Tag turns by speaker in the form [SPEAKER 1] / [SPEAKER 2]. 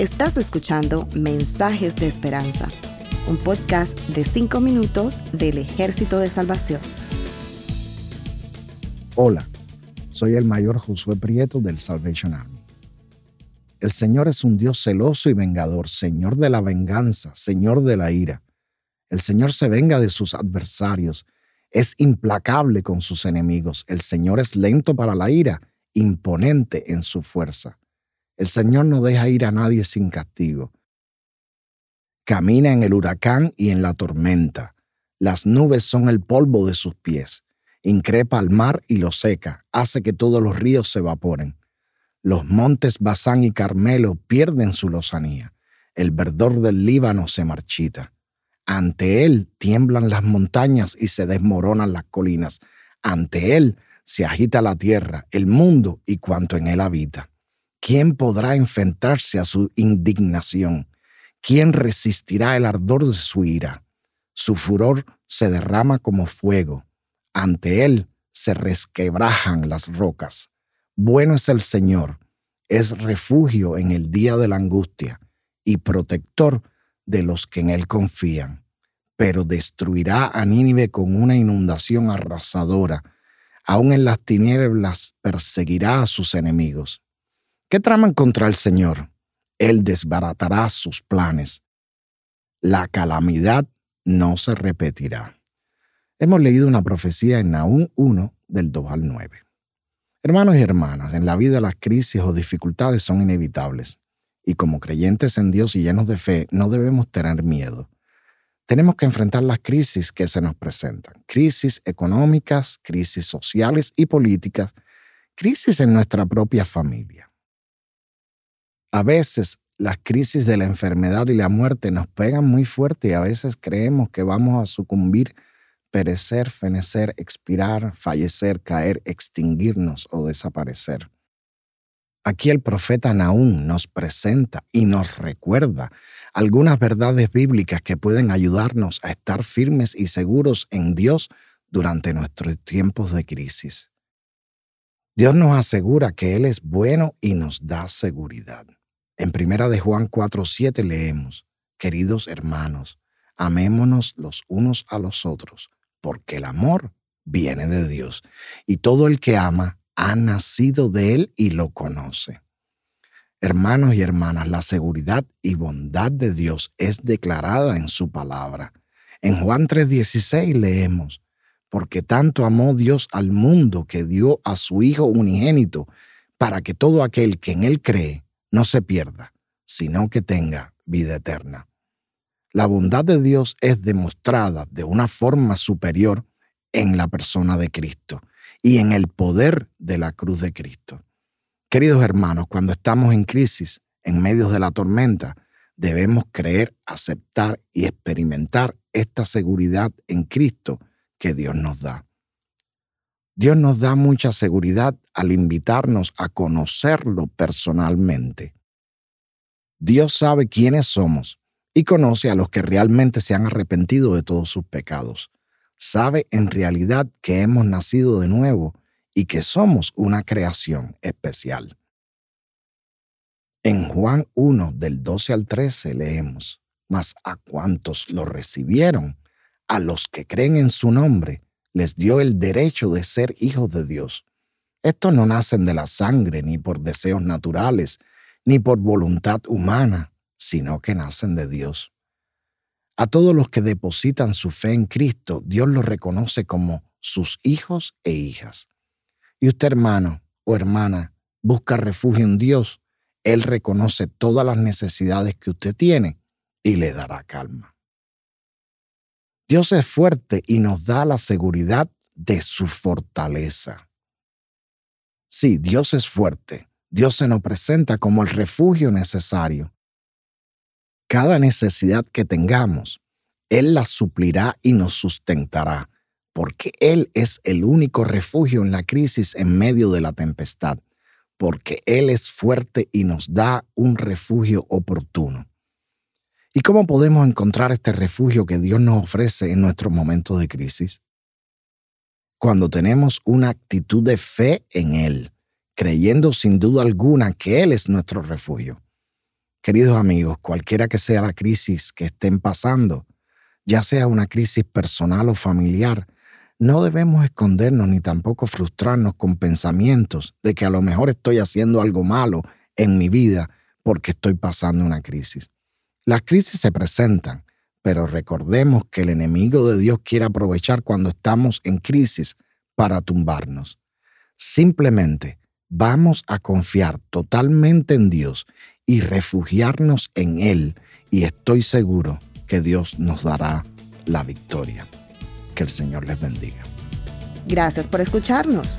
[SPEAKER 1] Estás escuchando Mensajes de Esperanza, un podcast de 5 minutos del Ejército de Salvación.
[SPEAKER 2] Hola, soy el mayor Josué Prieto del Salvation Army. El Señor es un Dios celoso y vengador, Señor de la venganza, Señor de la ira. El Señor se venga de sus adversarios, es implacable con sus enemigos. El Señor es lento para la ira, imponente en su fuerza. El Señor no deja ir a nadie sin castigo. Camina en el huracán y en la tormenta. Las nubes son el polvo de sus pies. Increpa al mar y lo seca, hace que todos los ríos se evaporen. Los montes Basán y Carmelo pierden su lozanía. El verdor del Líbano se marchita. Ante él tiemblan las montañas y se desmoronan las colinas. Ante él se agita la tierra, el mundo y cuanto en él habita. ¿Quién podrá enfrentarse a su indignación? ¿Quién resistirá el ardor de su ira? Su furor se derrama como fuego. Ante él se resquebrajan las rocas. Bueno es el Señor, es refugio en el día de la angustia y protector de los que en él confían, pero destruirá a Nínive con una inundación arrasadora. Aún en las tinieblas perseguirá a sus enemigos. ¿Qué traman contra el Señor? Él desbaratará sus planes. La calamidad no se repetirá. Hemos leído una profecía en Nahum 1 del 2 al 9. Hermanos y hermanas, en la vida las crisis o dificultades son inevitables y como creyentes en Dios y llenos de fe no debemos tener miedo. Tenemos que enfrentar las crisis que se nos presentan, crisis económicas, crisis sociales y políticas, crisis en nuestra propia familia. A veces las crisis de la enfermedad y la muerte nos pegan muy fuerte y a veces creemos que vamos a sucumbir perecer, fenecer, expirar, fallecer, caer, extinguirnos o desaparecer. Aquí el profeta Naúm nos presenta y nos recuerda algunas verdades bíblicas que pueden ayudarnos a estar firmes y seguros en Dios durante nuestros tiempos de crisis. Dios nos asegura que Él es bueno y nos da seguridad. En primera de Juan 4:7 leemos: Queridos hermanos, amémonos los unos a los otros, porque el amor viene de Dios, y todo el que ama ha nacido de Él y lo conoce. Hermanos y hermanas, la seguridad y bondad de Dios es declarada en su palabra. En Juan 3:16 leemos, porque tanto amó Dios al mundo que dio a su Hijo unigénito, para que todo aquel que en Él cree no se pierda, sino que tenga vida eterna. La bondad de Dios es demostrada de una forma superior en la persona de Cristo y en el poder de la cruz de Cristo. Queridos hermanos, cuando estamos en crisis, en medio de la tormenta, debemos creer, aceptar y experimentar esta seguridad en Cristo que Dios nos da. Dios nos da mucha seguridad al invitarnos a conocerlo personalmente. Dios sabe quiénes somos y conoce a los que realmente se han arrepentido de todos sus pecados. Sabe en realidad que hemos nacido de nuevo y que somos una creación especial. En Juan 1 del 12 al 13 leemos, mas a cuantos lo recibieron, a los que creen en su nombre, les dio el derecho de ser hijos de Dios. Estos no nacen de la sangre, ni por deseos naturales, ni por voluntad humana, sino que nacen de Dios. A todos los que depositan su fe en Cristo, Dios los reconoce como sus hijos e hijas. Y usted, hermano o hermana, busca refugio en Dios, Él reconoce todas las necesidades que usted tiene y le dará calma. Dios es fuerte y nos da la seguridad de su fortaleza. Sí, Dios es fuerte. Dios se nos presenta como el refugio necesario cada necesidad que tengamos, Él la suplirá y nos sustentará, porque Él es el único refugio en la crisis en medio de la tempestad, porque Él es fuerte y nos da un refugio oportuno. ¿Y cómo podemos encontrar este refugio que Dios nos ofrece en nuestros momentos de crisis? Cuando tenemos una actitud de fe en Él, creyendo sin duda alguna que Él es nuestro refugio. Queridos amigos, cualquiera que sea la crisis que estén pasando, ya sea una crisis personal o familiar, no debemos escondernos ni tampoco frustrarnos con pensamientos de que a lo mejor estoy haciendo algo malo en mi vida porque estoy pasando una crisis. Las crisis se presentan, pero recordemos que el enemigo de Dios quiere aprovechar cuando estamos en crisis para tumbarnos. Simplemente vamos a confiar totalmente en Dios y refugiarnos en Él y estoy seguro que Dios nos dará la victoria. Que el Señor les bendiga.
[SPEAKER 1] Gracias por escucharnos.